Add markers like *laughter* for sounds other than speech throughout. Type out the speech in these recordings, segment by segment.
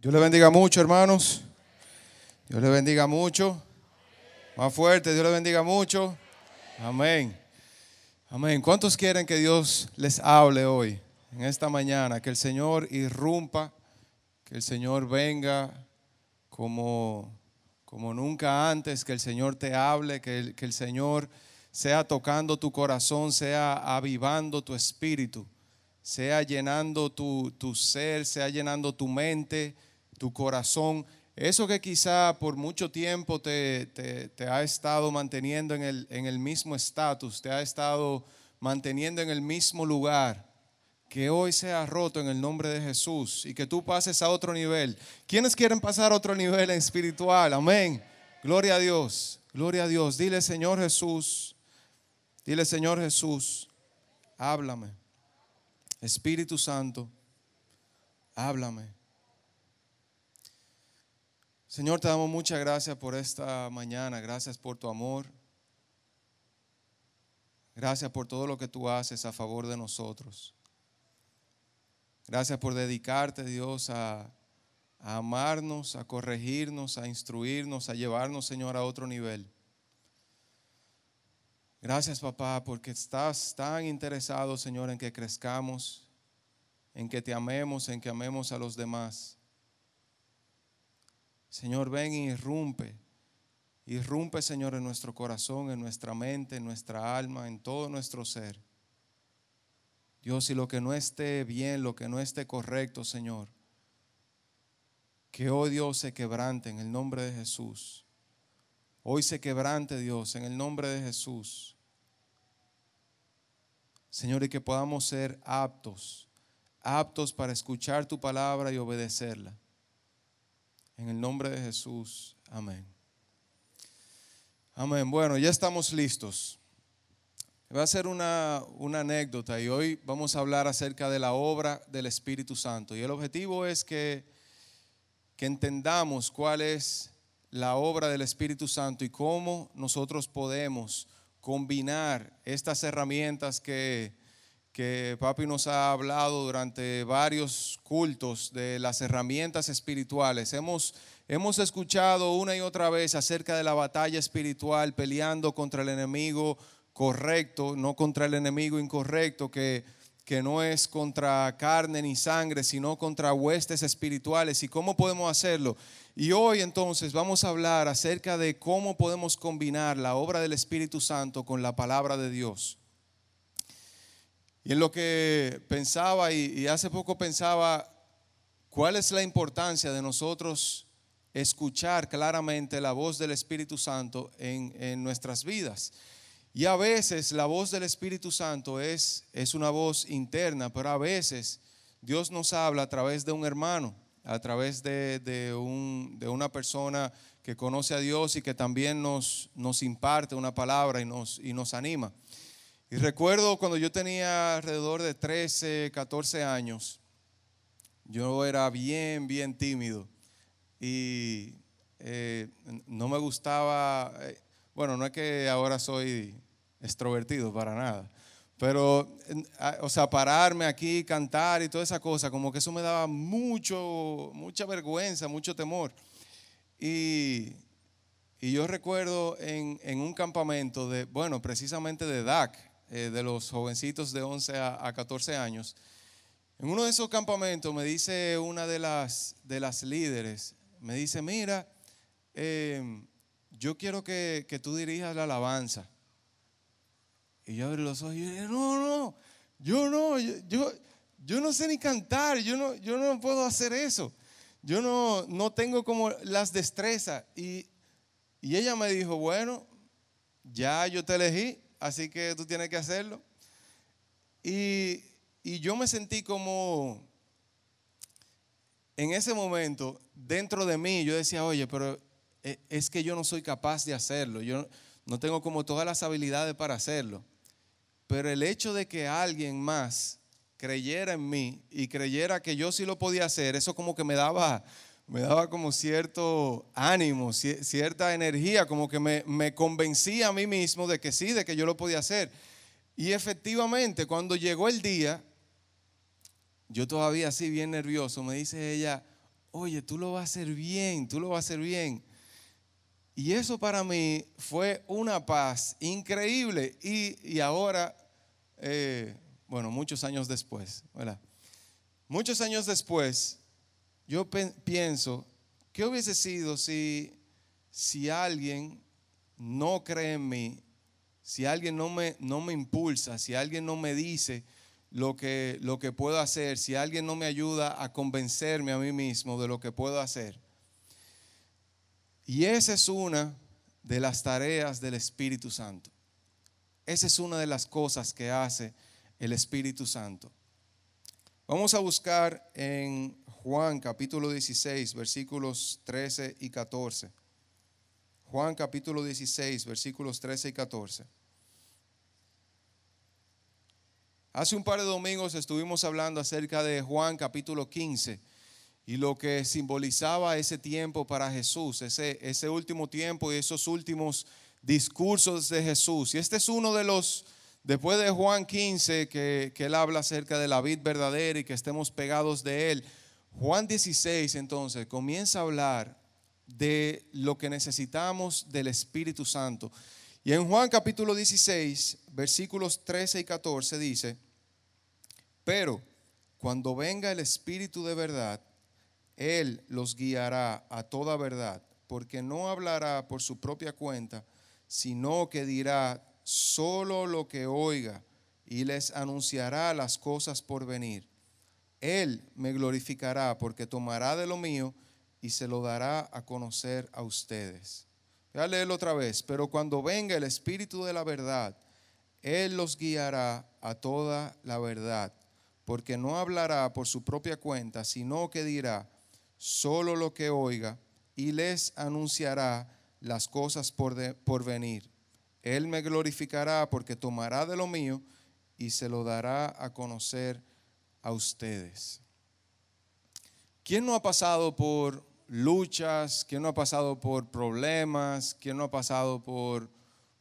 Dios le bendiga mucho, hermanos. Dios le bendiga mucho. Más fuerte, Dios le bendiga mucho. Amén. Amén. ¿Cuántos quieren que Dios les hable hoy, en esta mañana? Que el Señor irrumpa, que el Señor venga como, como nunca antes, que el Señor te hable, que el, que el Señor sea tocando tu corazón, sea avivando tu espíritu, sea llenando tu, tu ser, sea llenando tu mente, tu corazón. Eso que quizá por mucho tiempo te, te, ha estado manteniendo en el, en el mismo estatus, te ha estado manteniendo en el mismo lugar, que hoy sea roto en el nombre de Jesús y que tú pases a otro nivel. ¿Quiénes quieren pasar a otro nivel espiritual? Amén. Gloria a Dios, gloria a Dios. Dile Señor Jesús, dile Señor Jesús, háblame. Espíritu Santo, háblame. Señor, te damos muchas gracias por esta mañana. Gracias por tu amor. Gracias por todo lo que tú haces a favor de nosotros. Gracias por dedicarte, Dios, a, amarnos, a corregirnos, a instruirnos, a llevarnos, Señor, a otro nivel. Gracias, papá, porque estás tan interesado, Señor, en que crezcamos, en que te amemos, en que amemos a los demás. Señor, ven y irrumpe. Irrumpe, Señor, en nuestro corazón, en nuestra mente, en nuestra alma, en todo nuestro ser. Dios, y lo que no esté bien, lo que no esté correcto, Señor, que hoy Dios se quebrante en el nombre de Jesús. Hoy se quebrante Dios en el nombre de Jesús. Señor, y que podamos ser aptos, aptos para escuchar tu palabra y obedecerla. En el nombre de Jesús. Amén. Amén. Bueno, ya estamos listos. Va a ser una, una, anécdota y hoy vamos a hablar acerca de la obra del Espíritu Santo. Y el objetivo es que, que entendamos cuál es la obra del Espíritu Santo y cómo nosotros podemos combinar estas herramientas que, que papi nos ha hablado durante varios cultos de las herramientas espirituales. Hemos, hemos escuchado una y otra vez acerca de la batalla espiritual, peleando contra el enemigo correcto, no contra el enemigo incorrecto, que, que no es contra carne ni sangre, sino contra huestes espirituales. ¿Y cómo podemos hacerlo? Y hoy entonces vamos a hablar acerca de cómo podemos combinar la obra del Espíritu Santo con la palabra de Dios. Y en lo que pensaba, y, hace poco pensaba, ¿cuál es la importancia de nosotros escuchar claramente la voz del Espíritu Santo en, nuestras vidas? Y a veces la voz del Espíritu Santo es, es una voz interna, pero a veces Dios nos habla a través de un hermano, a través de, un, de una persona que conoce a Dios y que también nos, nos imparte una palabra y nos, y nos anima. Y recuerdo cuando yo tenía alrededor de 13, 14 años, yo era bien, bien tímido y eh, no me gustaba, eh, bueno, no es que ahora soy extrovertido para nada, pero, o sea, pararme aquí, cantar y toda esa cosa, como que eso me daba mucho, mucha vergüenza, mucho temor. Y, y yo recuerdo en, en, un campamento de, bueno, precisamente de DAC, eh, de los jovencitos de 11 a, 14 años. En uno de esos campamentos me dice una de las, de las líderes, me dice, mira, em, yo quiero que, tú dirijas la alabanza. Y yo abrí los ojos y yo no, no, yo no, yo, yo, no sé ni cantar, yo no, yo no puedo hacer eso. Yo no, no tengo como las destrezas. Y, y ella me dijo, bueno, ya yo te elegí, así que tú tienes que hacerlo. Y, yo me sentí como, en ese momento, dentro de mí, yo decía, oye, pero eh, es que yo no soy capaz de hacerlo, yo no tengo como todas las habilidades para hacerlo. Pero el hecho de que alguien más creyera en mí y creyera que yo sí lo podía hacer, eso como que me daba me daba como cierto ánimo, cierta energía, como que me, me, convencía a mí mismo de que sí, de que yo lo podía hacer. Y efectivamente, cuando llegó el día, yo todavía así bien nervioso, me dice ella, oye, tú lo vas a hacer bien, tú lo vas a hacer bien. Y eso para mí fue una paz increíble. Y, ahora, eh, bueno, muchos años después, ¿verdad? Muchos años después, yo pienso, ¿qué hubiese sido si, si alguien no cree en mí, si alguien no me, no me impulsa, si alguien no me dice lo que, lo que puedo hacer, si alguien no me ayuda a convencerme a mí mismo de lo que puedo hacer? Y esa es una de las tareas del Espíritu Santo. Esa es una de las cosas que hace el Espíritu Santo. Vamos a buscar en Juan capítulo 16, versículos 13 y 14. Juan capítulo 16, versículos 13 y 14. Hace un par de domingos estuvimos hablando acerca de Juan capítulo 15 y lo que simbolizaba ese tiempo para Jesús, ese, ese último tiempo y esos últimos discursos de Jesús. Y este es uno de los, después de Juan 15, que, que él habla acerca de la vid verdadera y que estemos pegados de él. Juan 16 entonces comienza a hablar de lo que necesitamos del Espíritu Santo. Y en Juan capítulo 16, versículos 13 y 14 dice, pero cuando venga el Espíritu de verdad, Él los guiará a toda verdad, porque no hablará por su propia cuenta, sino que dirá solo lo que oiga y les anunciará las cosas por venir. Él me glorificará porque tomará de lo mío y se lo dará a conocer a ustedes. Voy a leerlo otra vez. Pero cuando venga el Espíritu de la verdad, Él los guiará a toda la verdad, porque no hablará por su propia cuenta, sino que dirá solo lo que oiga y les anunciará las cosas por, por venir. Él me glorificará porque tomará de lo mío y se lo dará a conocer a ustedes. ¿Quién no ha pasado por luchas, quién no ha pasado por problemas, quién no ha pasado por,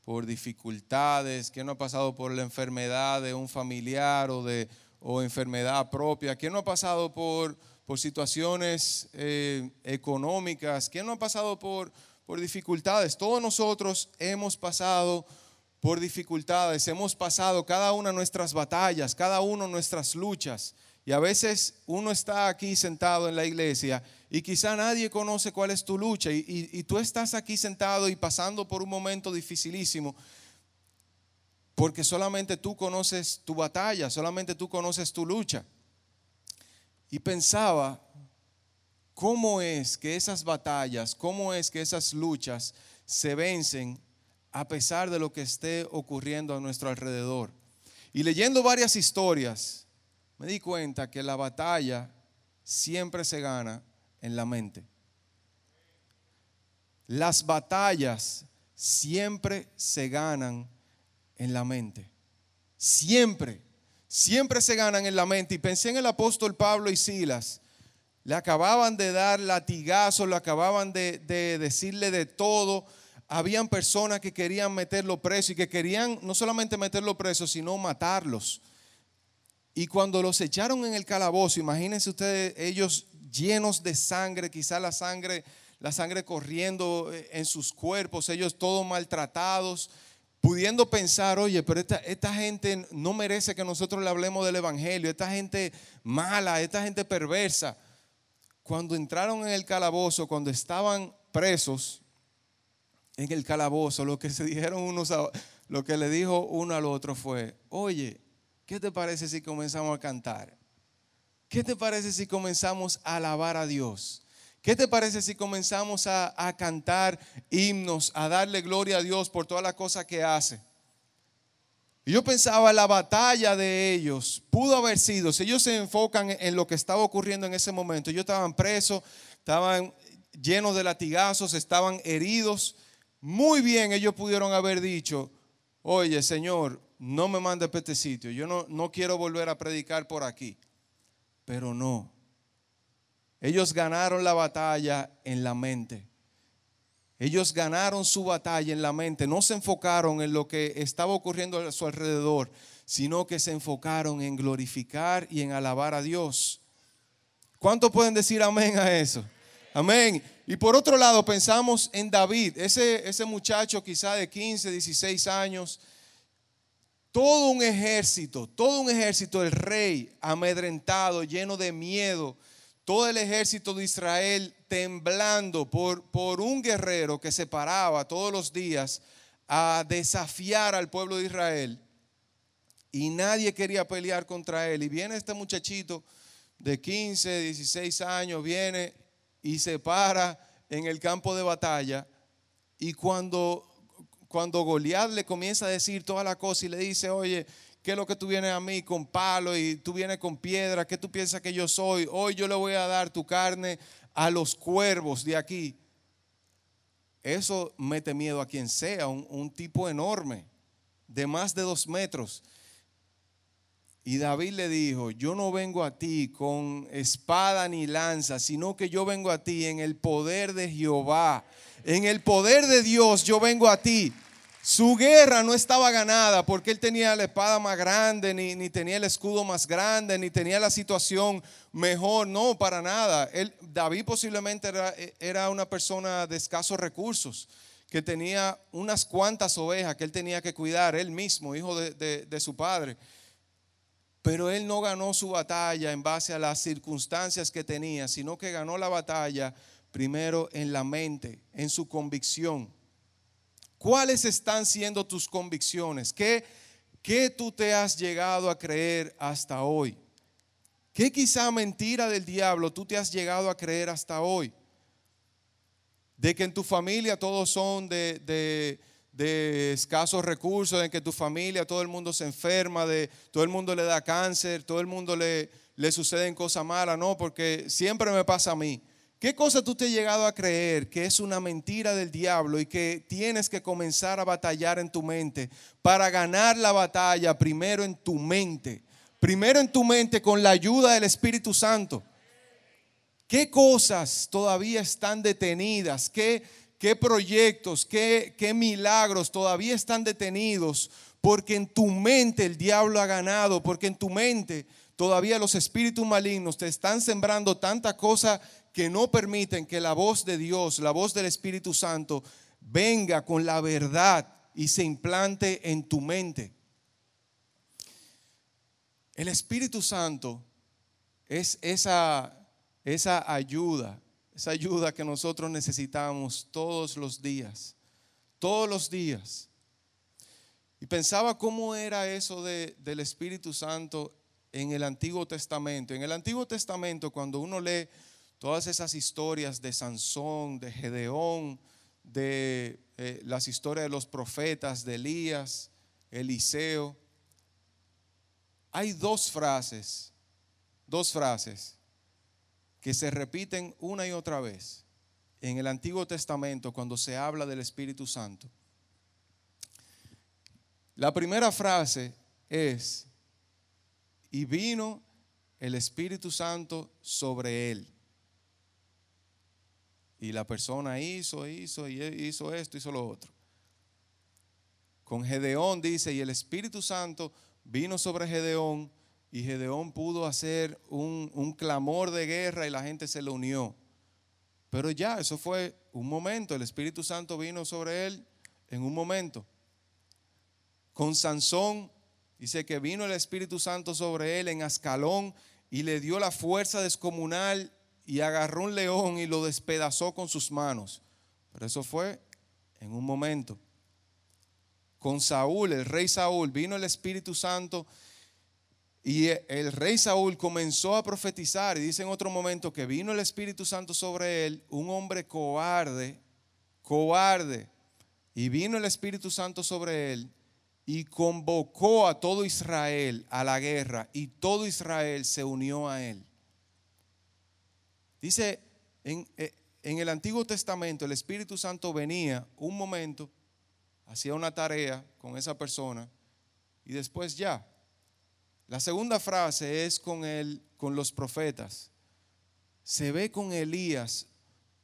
por dificultades, quién no ha pasado por la enfermedad de un familiar o, de, o enfermedad propia, quién no ha pasado por, por situaciones eh, económicas, quién no ha pasado por, por dificultades. Todos nosotros hemos pasado por dificultades, hemos pasado cada una nuestras batallas, cada uno nuestras luchas. Y a veces uno está aquí sentado en la iglesia y quizá nadie conoce cuál es tu lucha y, tú estás aquí sentado y pasando por un momento dificilísimo porque solamente tú conoces tu batalla, solamente tú conoces tu lucha. Y pensaba, ¿cómo es que esas batallas, cómo es que esas luchas se vencen a pesar de lo que esté ocurriendo a nuestro alrededor? Y leyendo varias historias, me di cuenta que la batalla siempre se gana en la mente. Las batallas siempre se ganan en la mente. Siempre, siempre se ganan en la mente. Y pensé en el apóstol Pablo y Silas. Le acababan de dar latigazos, le acababan de, decirle de todo. Habían personas que querían meterlo preso y que querían no solamente meterlo preso, sino matarlos. Y cuando los echaron en el calabozo, imagínense ustedes, ellos llenos de sangre, quizá la sangre, la sangre corriendo eh, en sus cuerpos, ellos todos maltratados, pudiendo pensar, oye, pero esta, esta gente no merece que nosotros le hablemos del Evangelio, esta gente mala, esta gente perversa. Cuando entraron en el calabozo, cuando estaban presos en el calabozo, lo que se dijeron unos a, lo que le dijo uno al otro fue, oye, ¿qué te parece si comenzamos a cantar? ¿Qué te parece si comenzamos a alabar a Dios? ¿Qué te parece si comenzamos a, cantar himnos, a darle gloria a Dios por toda la cosa que hace? Yo pensaba, la batalla de ellos pudo haber sido, si ellos se enfocan en lo que estaba ocurriendo en ese momento, ellos estaban presos, estaban llenos de latigazos, estaban heridos, muy bien ellos pudieron haber dicho, oye Señor, no me mandes para este sitio, yo no, no quiero volver a predicar por aquí. Pero no. Ellos ganaron la batalla en la mente. Ellos ganaron su batalla en la mente. No se enfocaron en lo que estaba ocurriendo a su alrededor, sino que se enfocaron en glorificar y en alabar a Dios. ¿Cuántos pueden decir amén a eso? Amén. Y por otro lado, pensamos en David, ese, ese muchacho quizá de 15, 16 años, todo un ejército, todo un ejército, el rey amedrentado, lleno de miedo, todo el ejército de Israel temblando por, por un guerrero que se paraba todos los días a desafiar al pueblo de Israel. Y nadie quería pelear contra él. Y viene este muchachito de 15, 16 años, viene y se para en el campo de batalla. Y cuando, cuando Goliat le comienza a decir toda la cosa y le dice, oye, ¿qué es lo que tú vienes a mí con palo y tú vienes con piedra? ¿Qué tú piensas que yo soy? Hoy yo le voy a dar tu carne a los cuervos de aquí. Eso mete miedo a quien sea, un, un tipo enorme, de más de dos metros. Y David le dijo, yo no vengo a ti con espada ni lanza, sino que yo vengo a ti en el poder de Jehová. En el poder de Dios yo vengo a ti. Su guerra no estaba ganada porque él tenía la espada más grande, ni, tenía el escudo más grande, ni tenía la situación mejor. No, para nada. David posiblemente era, una persona de escasos recursos, que tenía unas cuantas ovejas que él tenía que cuidar, él mismo, hijo de su padre. Pero él no ganó su batalla en base a las circunstancias que tenía, sino que ganó la batalla primero en la mente, en su convicción. ¿Cuáles están siendo tus convicciones? ¿Qué, qué tú te has llegado a creer hasta hoy? ¿Qué quizá mentira del diablo tú te has llegado a creer hasta hoy? De que en tu familia todos son de, de de escasos recursos, en que tu familia, todo el mundo se enferma, de todo el mundo le da cáncer, todo el mundo le, le suceden cosas malas, no, porque siempre me pasa a mí. ¿Qué cosa tú te has llegado a creer que es una mentira del diablo y que tienes que comenzar a batallar en tu mente para ganar la batalla primero en tu mente? Primero en tu mente con la ayuda del Espíritu Santo. ¿Qué cosas todavía están detenidas? ¿Qué, qué proyectos, qué, qué milagros todavía están detenidos porque en tu mente el diablo ha ganado, porque en tu mente todavía los espíritus malignos te están sembrando tanta cosa que no permiten que la voz de Dios, la voz del Espíritu Santo, venga con la verdad y se implante en tu mente. El Espíritu Santo es esa, esa ayuda, esa ayuda que nosotros necesitamos todos los días, todos los días. Y pensaba cómo era eso de, del Espíritu Santo en el Antiguo Testamento. En el Antiguo Testamento, cuando uno lee todas esas historias de Sansón, de Gedeón, de eh, las historias de los profetas, de Elías, Eliseo, hay dos frases, dos frases que se repiten una y otra vez en el Antiguo Testamento cuando se habla del Espíritu Santo. La primera frase es, y vino el Espíritu Santo sobre él. Y la persona hizo, hizo, hizo esto, hizo lo otro. Con Gedeón dice, y el Espíritu Santo vino sobre Gedeón y Gedeón pudo hacer un, clamor de guerra y la gente se le unió. Pero ya, eso fue un momento. El Espíritu Santo vino sobre él en un momento. Con Sansón, dice que vino el Espíritu Santo sobre él en Ascalón y le dio la fuerza descomunal y agarró un león y lo despedazó con sus manos. Pero eso fue en un momento. Con Saúl, el rey Saúl, vino el Espíritu Santo y el rey Saúl comenzó a profetizar y dice en otro momento que vino el Espíritu Santo sobre él, un hombre cobarde, cobarde. Y vino el Espíritu Santo sobre él y convocó a todo Israel a la guerra y todo Israel se unió a él. Dice, en, en el Antiguo Testamento el Espíritu Santo venía un momento, hacía una tarea con esa persona y después ya, la segunda frase es con, el, con los profetas. Se ve con Elías,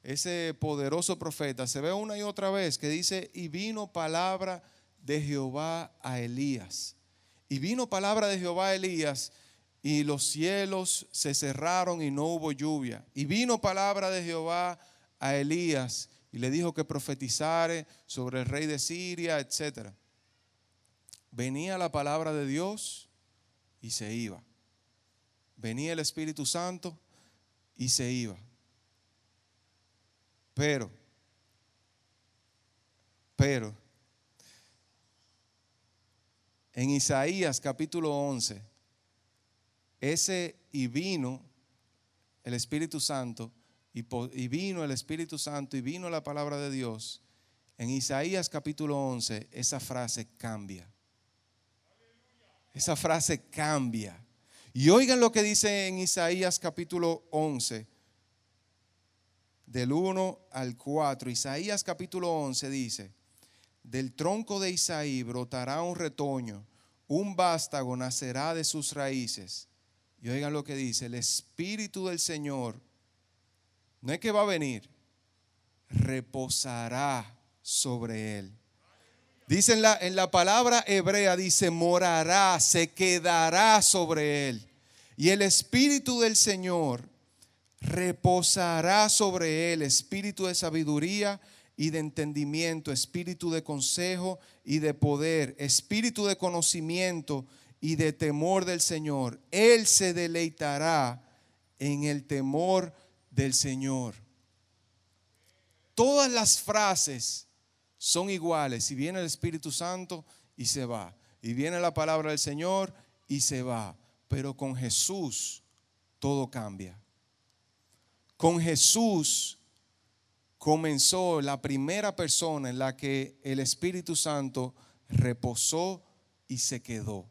ese poderoso profeta, se ve una y otra vez que dice, y vino palabra de Jehová a Elías. Y vino palabra de Jehová a Elías y los cielos se cerraron y no hubo lluvia. Y vino palabra de Jehová a Elías y le dijo que profetizare sobre el rey de Siria, etc. Venía la palabra de Dios y se iba. Venía el Espíritu Santo y se iba. Pero, pero, en Isaías capítulo 11, ese y vino el Espíritu Santo, y, vino el Espíritu Santo, y vino la palabra de Dios. En Isaías capítulo 11, esa frase cambia. Esa frase cambia. Y oigan lo que dice en Isaías capítulo 11, del 1 al 4. Isaías capítulo 11 dice, del tronco de Isaí brotará un retoño, un vástago nacerá de sus raíces. Y oigan lo que dice, el Espíritu del Señor, no es que va a venir, reposará sobre él. Dice en la, en la palabra hebrea, dice, morará, se quedará sobre él. Y el Espíritu del Señor reposará sobre él, espíritu de sabiduría y de entendimiento, espíritu de consejo y de poder, espíritu de conocimiento y de temor del Señor. Él se deleitará en el temor del Señor. Todas las frases son iguales. Y viene el Espíritu Santo y se va. Y viene la palabra del Señor y se va. Pero con Jesús todo cambia. Con Jesús comenzó la primera persona en la que el Espíritu Santo reposó y se quedó.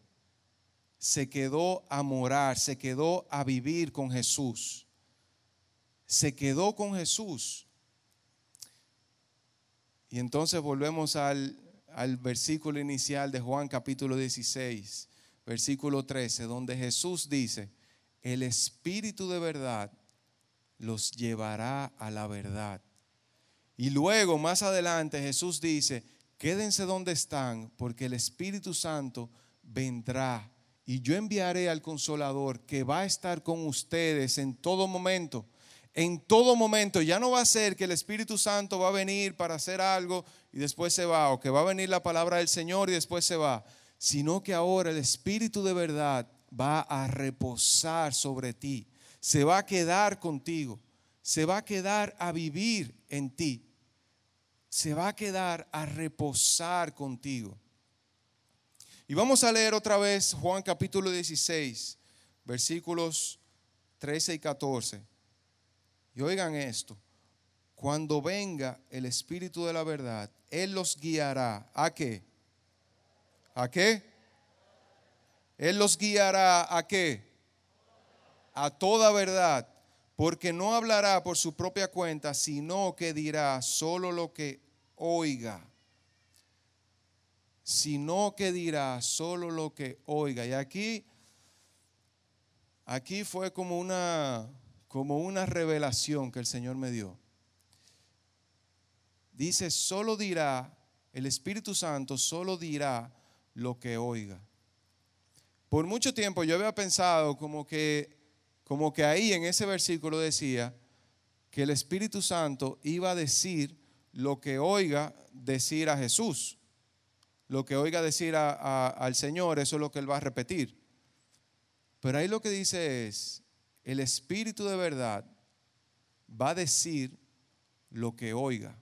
Se quedó a morar, se quedó a vivir con Jesús. Se quedó con Jesús. Y entonces volvemos al, al versículo inicial de Juan capítulo 16, versículo 13, donde Jesús dice, el Espíritu de verdad los llevará a la verdad. Y luego, más adelante, Jesús dice, quédense donde están, porque el Espíritu Santo vendrá. Y yo enviaré al consolador que va a estar con ustedes en todo momento. En todo momento. Ya no va a ser que el Espíritu Santo va a venir para hacer algo y después se va, o que va a venir la palabra del Señor y después se va. Sino que ahora el Espíritu de verdad va a reposar sobre ti. Se va a quedar contigo. Se va a quedar a vivir en ti se va a quedar a reposar contigo. Y vamos a leer otra vez Juan capítulo 16, versículos 13 y 14. Y oigan esto, cuando venga el Espíritu de la verdad, Él los guiará. ¿A qué? ¿A qué? Él los guiará a qué? A toda verdad, porque no hablará por su propia cuenta, sino que dirá solo lo que oiga, sino que dirá solo lo que oiga. Y aquí, aquí fue como una, como una revelación que el Señor me dio. Dice, solo dirá, el Espíritu Santo solo dirá lo que oiga. Por mucho tiempo yo había pensado como que, como que ahí en ese versículo decía que el Espíritu Santo iba a decir lo que oiga decir a Jesús, lo que oiga decir al Señor, eso es lo que Él va a repetir. Pero ahí lo que dice es, el Espíritu de verdad va a decir lo que oiga.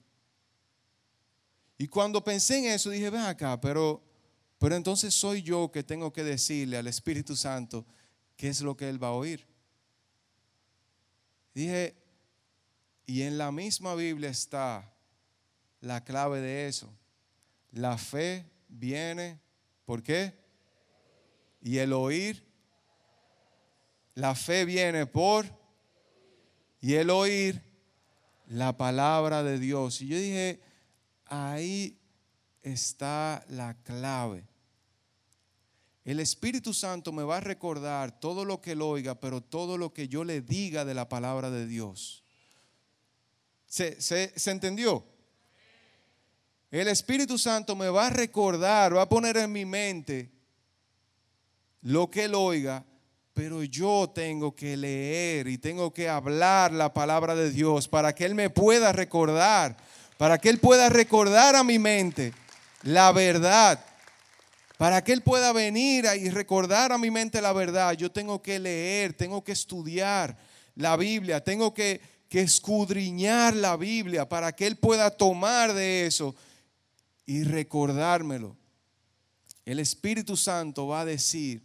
Y cuando pensé en eso dije, ven acá, pero, pero entonces soy yo que tengo que decirle al Espíritu Santo qué es lo que Él va a oír. Dije, y en la misma Biblia está la clave de eso. La fe viene, ¿por qué? Y el oír, la fe viene por, y el oír la palabra de Dios. Y yo dije, ahí está la clave. El Espíritu Santo me va a recordar todo lo que él oiga, pero todo lo que yo le diga de la palabra de Dios. ¿Se, se, entendió? El Espíritu Santo me va a recordar, va a poner en mi mente lo que Él oiga, pero yo tengo que leer y tengo que hablar la palabra de Dios para que Él me pueda recordar, para que Él pueda recordar a mi mente la verdad, para que Él pueda venir y recordar a mi mente la verdad. Yo tengo que leer, tengo que estudiar la Biblia, tengo que, escudriñar la Biblia para que Él pueda tomar de eso y recordármelo. El Espíritu Santo va a decir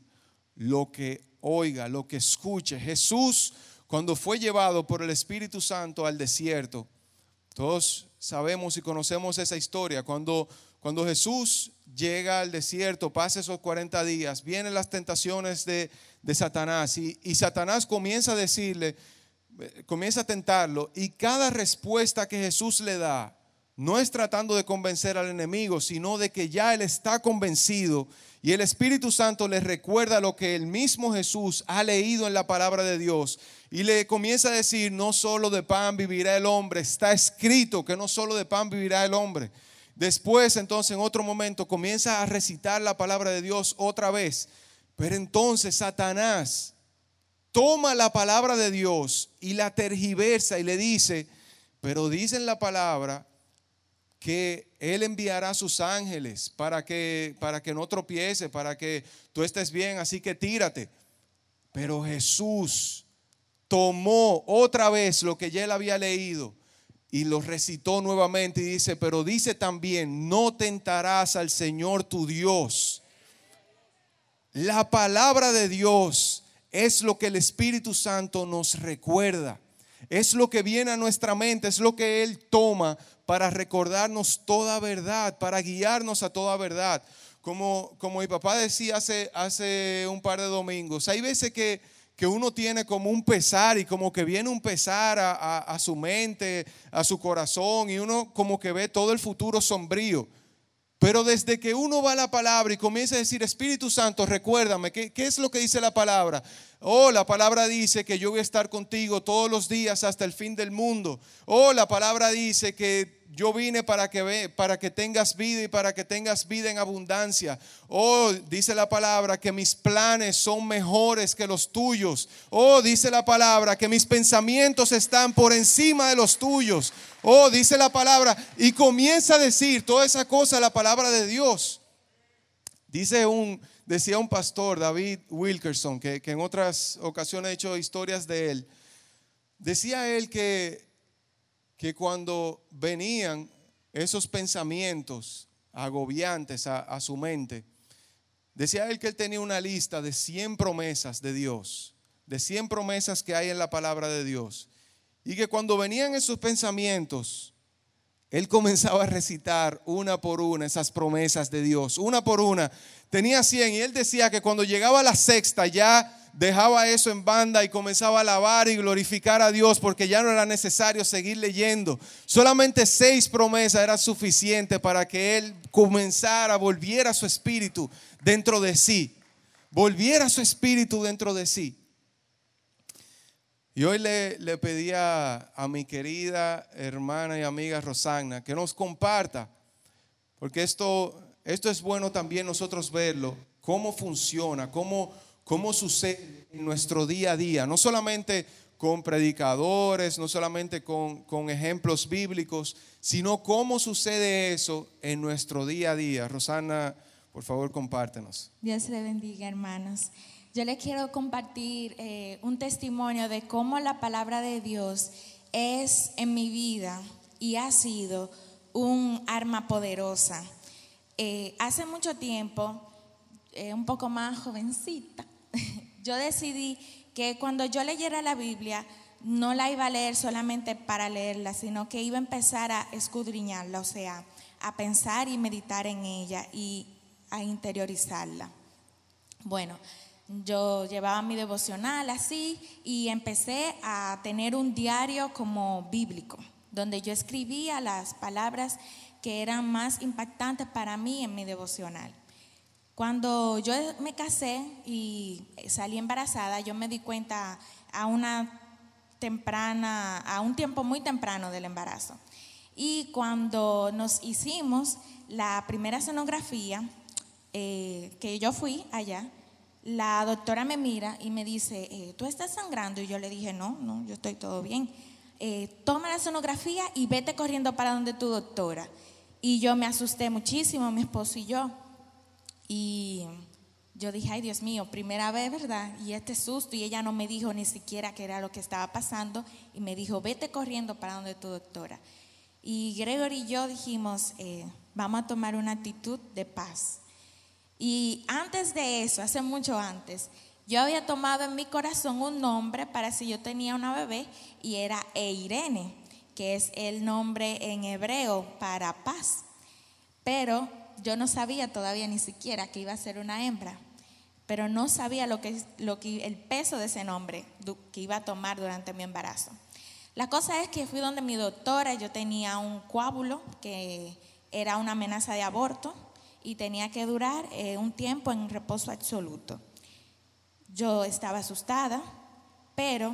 lo que oiga, lo que escuche. Jesús, cuando fue llevado por el Espíritu Santo al desierto, todos sabemos y conocemos esa historia. Cuando, cuando Jesús llega al desierto, pasa esos 40 días, vienen las tentaciones de, Satanás y, y Satanás comienza a decirle, comienza a tentarlo y cada respuesta que Jesús le da no es tratando de convencer al enemigo, sino de que ya él está convencido y el Espíritu Santo le recuerda lo que el mismo Jesús ha leído en la palabra de Dios y le comienza a decir, no solo de pan vivirá el hombre, está escrito que no solo de pan vivirá el hombre. Después, entonces, en otro momento, comienza a recitar la palabra de Dios otra vez. Pero entonces Satanás toma la palabra de Dios y la tergiversa y le dice, pero dice en la palabra que Él enviará sus ángeles para que, para que no tropiece, para que tú estés bien, así que tírate. Pero Jesús tomó otra vez lo que ya él había leído y lo recitó nuevamente y dice, pero dice también, no tentarás al Señor tu Dios. La palabra de Dios es lo que el Espíritu Santo nos recuerda. Es lo que viene a nuestra mente, es lo que Él toma para recordarnos toda verdad, para guiarnos a toda verdad. Como, como mi papá decía hace, hace un par de domingos, hay veces que, que uno tiene como un pesar y como que viene un pesar a, a, su mente, a su corazón y uno como que ve todo el futuro sombrío. Pero desde que uno va a la palabra y comienza a decir, Espíritu Santo, recuérdame, ¿qué, ¿qué, es lo que dice la palabra? Oh, la palabra dice que yo voy a estar contigo todos los días hasta el fin del mundo. Oh, la palabra dice que yo vine para que, ve, para que tengas vida y para que tengas vida en abundancia. Oh, dice la palabra que mis planes son mejores que los tuyos. Oh, dice la palabra que mis pensamientos están por encima de los tuyos. Oh, dice la palabra y comienza a decir toda esa cosa la palabra de Dios. Dice un, decía un pastor, David Wilkerson, que, que en otras ocasiones he hecho historias de él. Decía él que que cuando venían esos pensamientos agobiantes a, su mente, decía él que él tenía una lista de 100 promesas de Dios, de 100 promesas que hay en la palabra de Dios. Y que cuando venían esos pensamientos, él *laughs* comenzaba a recitar una por una esas promesas de Dios, una por una. Tenía 100 y él decía que cuando llegaba a la sexta ya dejaba eso en banda y comenzaba a alabar y glorificar a Dios porque ya no era necesario seguir leyendo. Solamente seis promesas era suficiente para que él comenzara, volviera su espíritu dentro de sí. Volviera su espíritu dentro de sí. Y hoy le, le pedía a mi querida hermana y amiga Rosana que nos comparta, porque esto, esto es bueno también nosotros verlo, cómo funciona, cómo cómo sucede en nuestro día a día, no solamente con predicadores, no solamente con, con, ejemplos bíblicos, sino cómo sucede eso en nuestro día a día. Rosana, por favor, compártenos. Dios le bendiga, hermanos. Yo les quiero compartir eh, un testimonio de cómo la palabra de Dios es en mi vida y ha sido un arma poderosa. Eh, hace mucho tiempo, eh, un poco más jovencita, *laughs* yo decidí que cuando yo leyera la Biblia, no la iba a leer solamente para leerla, sino que iba a empezar a escudriñarla, o sea, a pensar y meditar en ella y a interiorizarla. Bueno, yo llevaba mi devocional así y empecé a tener un diario como bíblico, donde yo escribía las palabras que eran más impactantes para mí en mi devocional. Cuando yo me casé y salí embarazada, yo me di cuenta a una temprana, a un tiempo muy temprano del embarazo. Y cuando nos hicimos la primera escenografía, eh, que yo fui allá, la doctora me mira y me dice, eh, ¿tú estás sangrando? Y yo le dije, no, no, yo estoy todo bien. Eh, toma la sonografía y vete corriendo para donde tu doctora. Y yo me asusté muchísimo, mi esposo y yo. Y yo dije, ay Dios mío, primera vez, ¿verdad? Y este susto, y ella no me dijo ni siquiera qué era lo que estaba pasando, y me dijo, vete corriendo para donde tu doctora. Y Gregory y yo dijimos, eh, vamos a tomar una actitud de paz. Y antes de eso, hace mucho antes, yo había tomado en mi corazón un nombre para si yo tenía una bebé y era Eirene, que es el nombre en hebreo para paz. Pero yo no sabía todavía ni siquiera que iba a ser una hembra, pero no sabía lo que, lo que, el peso de ese nombre que iba a tomar durante mi embarazo. La cosa es que fui donde mi doctora, yo tenía un coágulo que era una amenaza de aborto y tenía que durar eh, un tiempo en reposo absoluto. Yo estaba asustada, pero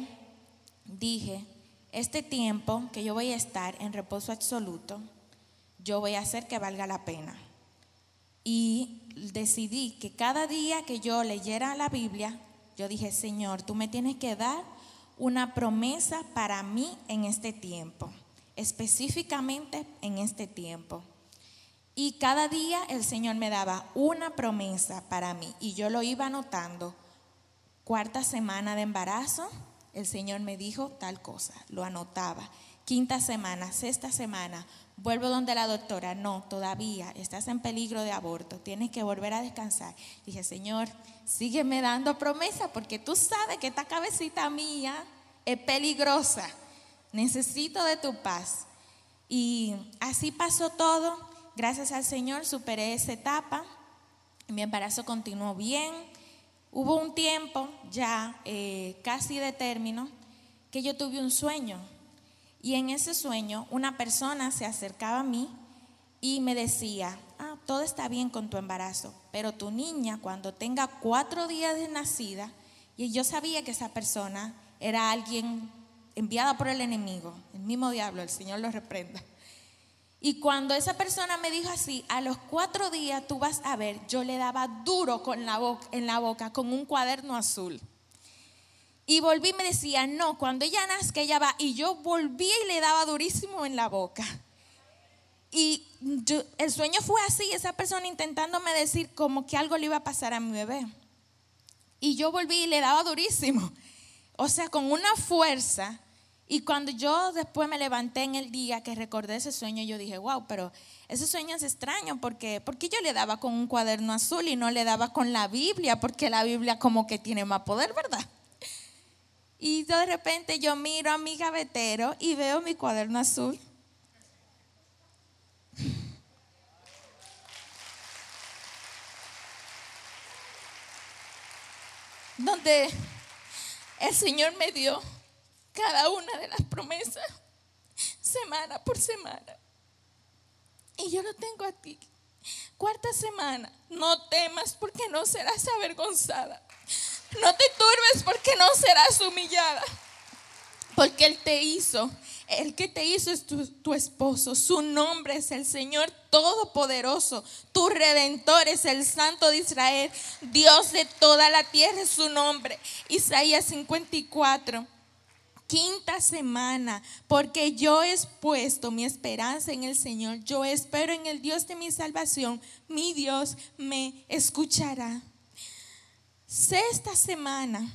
dije, este tiempo que yo voy a estar en reposo absoluto, yo voy a hacer que valga la pena. Y decidí que cada día que yo leyera la Biblia, yo dije, Señor, tú me tienes que dar una promesa para mí en este tiempo, específicamente en este tiempo. Y cada día el Señor me daba una promesa para mí y yo lo iba anotando. Cuarta semana de embarazo, el Señor me dijo tal cosa, lo anotaba. Quinta semana, sexta semana, vuelvo donde la doctora, no, todavía estás en peligro de aborto, tienes que volver a descansar. Dije, Señor, sígueme dando promesa porque tú sabes que esta cabecita mía es peligrosa. Necesito de tu paz. Y así pasó todo. Gracias al Señor superé esa etapa. Mi embarazo continuó bien. Hubo un tiempo ya eh, casi de término que yo tuve un sueño y en ese sueño una persona se acercaba a mí y me decía, ah, todo está bien con tu embarazo, pero tu niña cuando tenga cuatro días de nacida, y yo sabía que esa persona era alguien enviada por el enemigo, el mismo diablo, el Señor lo reprenda. Y cuando esa persona me dijo así, a los cuatro días tú vas a ver, yo le daba duro con la boca, en la boca con un cuaderno azul. Y volví y me decía, no, cuando ella nazca, ella va. Y yo volví y le daba durísimo en la boca. Y el sueño fue así, esa persona intentándome decir como que algo le iba a pasar a mi bebé. Y yo volví y le daba durísimo. O sea, con una fuerza. Y cuando yo después me levanté en el día que recordé ese sueño, yo dije, wow, pero ese sueño es extraño porque, porque yo le daba con un cuaderno azul y no le daba con la Biblia, porque la Biblia como que tiene más poder, ¿verdad? Y de repente yo miro a mi gavetero y veo mi cuaderno azul. *laughs* Donde el Señor me dio cada una de las promesas, semana por semana. Y yo lo tengo a ti. Cuarta semana, no temas porque no serás avergonzada. No te turbes porque no serás humillada. Porque Él te hizo. El que te hizo es tu, tu, esposo. Su nombre es el Señor Todopoderoso. Tu redentor es el Santo de Israel. Dios de toda la tierra es su nombre. Isaías 54 quinta semana, porque yo he puesto mi esperanza en el Señor, yo espero en el Dios de mi salvación, mi Dios me escuchará sexta semana,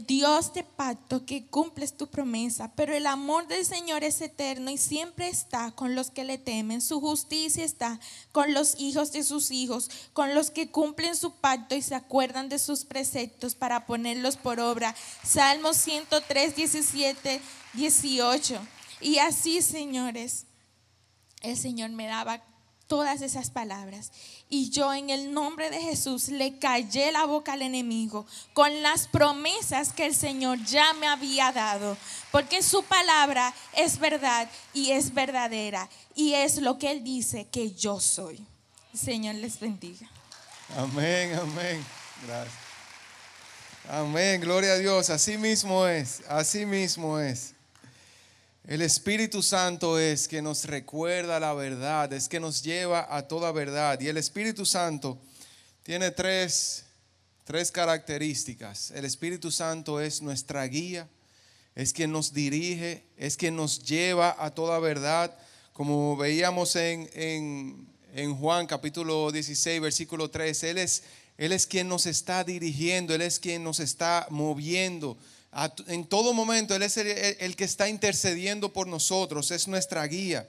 Dios de pacto que cumples tu promesa, pero el amor del Señor es eterno y siempre está con los que le temen. Su justicia está con los hijos de sus hijos, con los que cumplen su pacto y se acuerdan de sus preceptos para ponerlos por obra. Salmo 103, 17, 18. Y así, señores, el Señor me daba todas esas palabras. Y yo en el nombre de Jesús le callé la boca al enemigo con las promesas que el Señor ya me había dado. Porque su palabra es verdad y es verdadera. Y es lo que Él dice que yo soy. Señor les bendiga. Amén, amén. Gracias. Amén, gloria a Dios. Así mismo es, así mismo es. El Espíritu Santo es que nos recuerda la verdad, es que nos lleva a toda verdad. Y el Espíritu Santo tiene tres tres características. El Espíritu Santo es nuestra guía, es quien nos dirige, es quien nos lleva a toda verdad. Como veíamos en, en, Juan capítulo 16, versículo 3, Él es, Él es quien nos está dirigiendo, Él es quien nos está moviendo. En todo momento Él es el que está intercediendo por nosotros, es nuestra guía.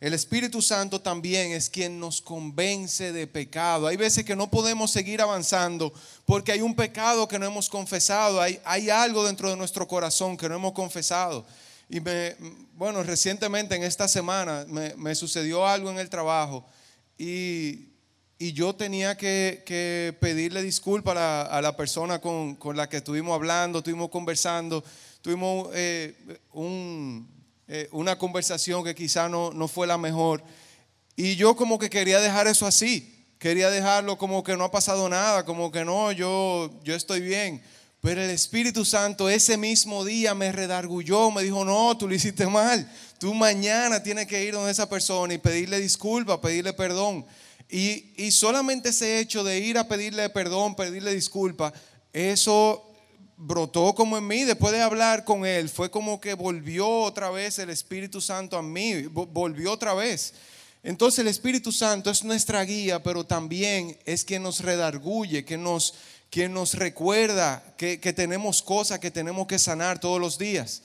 El Espíritu Santo también es quien nos convence de pecado. Hay veces que no podemos seguir avanzando porque hay un pecado que no hemos confesado, hay, hay algo dentro de nuestro corazón que no hemos confesado. Y me, bueno, recientemente en esta semana me, sucedió algo en el trabajo y, yo tenía que, pedirle disculpas a la, persona con, la que estuvimos hablando, estuvimos conversando, tuvimos eh, eh, una conversación que quizá no, fue la mejor. Y yo como que quería dejar eso así, quería dejarlo como que no ha pasado nada, como que no, yo, yo estoy bien. Pero el Espíritu Santo ese mismo día me redargulló, me dijo, no, tú lo hiciste mal, tú mañana tienes que ir donde esa persona y pedirle disculpas, pedirle perdón. Y, y solamente ese hecho de ir a pedirle perdón, pedirle disculpas, eso brotó como en mí, después de hablar con él, fue como que volvió otra vez el Espíritu Santo a mí, volvió otra vez. Entonces el Espíritu Santo es nuestra guía, pero también es quien nos redarguye, nos, quien nos recuerda que, que tenemos cosas que tenemos que sanar todos los días.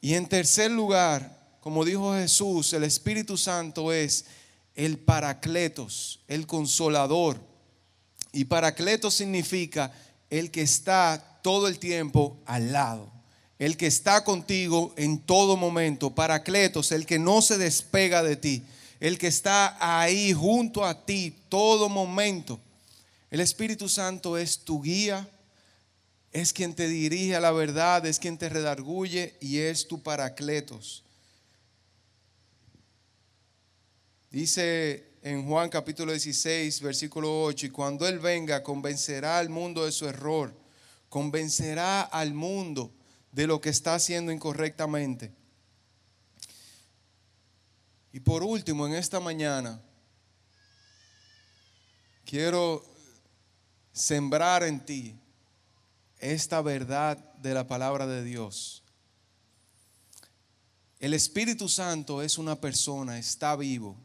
Y en tercer lugar, como dijo Jesús, el Espíritu Santo es el paracletos, el consolador. Y paracletos significa el que está todo el tiempo al lado. El que está contigo en todo momento. Paracletos, el que no se despega de ti. El que está ahí junto a ti todo momento. El Espíritu Santo es tu guía, es quien te dirige a la verdad, es quien te redarguye y es tu paracletos. Dice en Juan capítulo 16, versículo 8, y cuando Él venga convencerá al mundo de su error convencerá al mundo de lo que está haciendo incorrectamente. Y por último, en esta mañana, quiero sembrar en ti esta verdad de la palabra de Dios. El Espíritu Santo es una persona, está vivo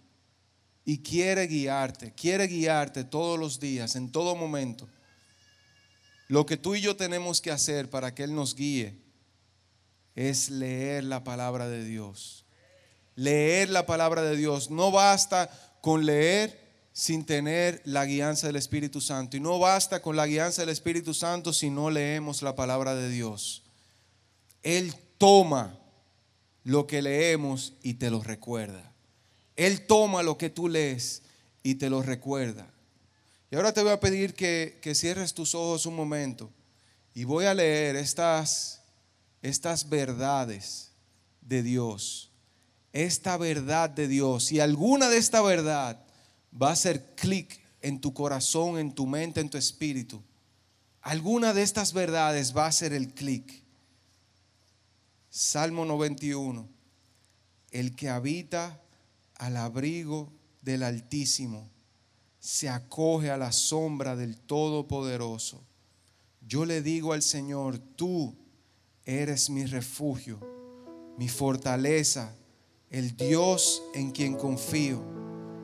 y quiere guiarte, quiere guiarte todos los días, en todo momento. Lo que tú y yo tenemos que hacer para que Él nos guíe es leer la palabra de Dios. Leer la palabra de Dios. No basta con leer sin tener la guianza del Espíritu Santo. Y no basta con la guianza del Espíritu Santo si no leemos la palabra de Dios. Él toma lo que leemos y te lo recuerda. Él toma lo que tú lees y te lo recuerda. Y ahora te voy a pedir que, cierres tus ojos un momento y voy a leer estas, estas verdades de Dios. Esta verdad de Dios. Y alguna de esta verdad va a hacer clic en tu corazón, en tu mente, en tu espíritu. Alguna de estas verdades va a hacer el clic. Salmo 91. El que habita al abrigo del Altísimo se acoge a la sombra del Todopoderoso. Yo le digo al Señor, tú eres mi refugio, mi fortaleza, el Dios en quien confío.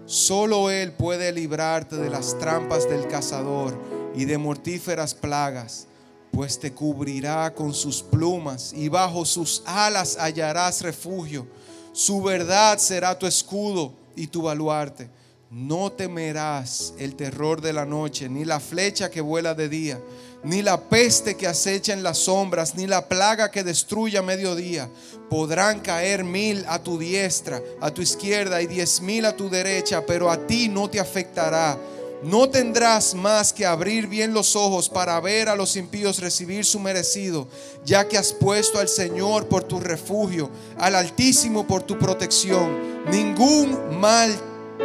Solo Él puede librarte de las trampas del cazador y de mortíferas plagas, pues te cubrirá con sus plumas y bajo sus alas hallarás refugio. Su verdad será tu escudo y tu baluarte. No temerás el terror de la noche, ni la flecha que vuela de día, ni la peste que acecha en las sombras, ni la plaga que destruye a mediodía. Podrán caer mil a tu diestra, a tu izquierda y diez mil a tu derecha, pero a ti no te afectará. No tendrás más que abrir bien los ojos para ver a los impíos recibir su merecido, ya que has puesto al Señor por tu refugio, al Altísimo por tu protección. Ningún mal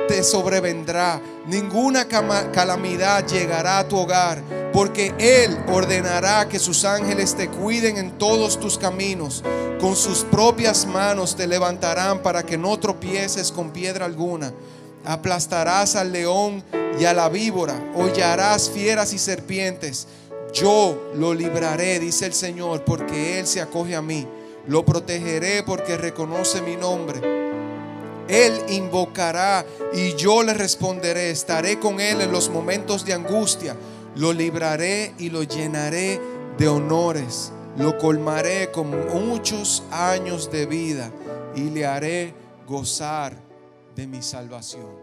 te sobrevendrá, ninguna calamidad llegará a tu hogar, porque Él ordenará que sus ángeles te cuiden en todos tus caminos. Con sus propias manos te levantarán para que no tropieces con piedra alguna. Aplastarás al león y a la víbora, hollarás fieras y serpientes Yo lo libraré, dice el Señor, porque Él se acoge a mí. Lo protegeré porque reconoce mi nombre. Él invocará y yo le responderé. Estaré con Él en los momentos de angustia. Lo libraré y lo llenaré de honores. Lo colmaré con muchos años de vida y le haré gozar de mi salvación.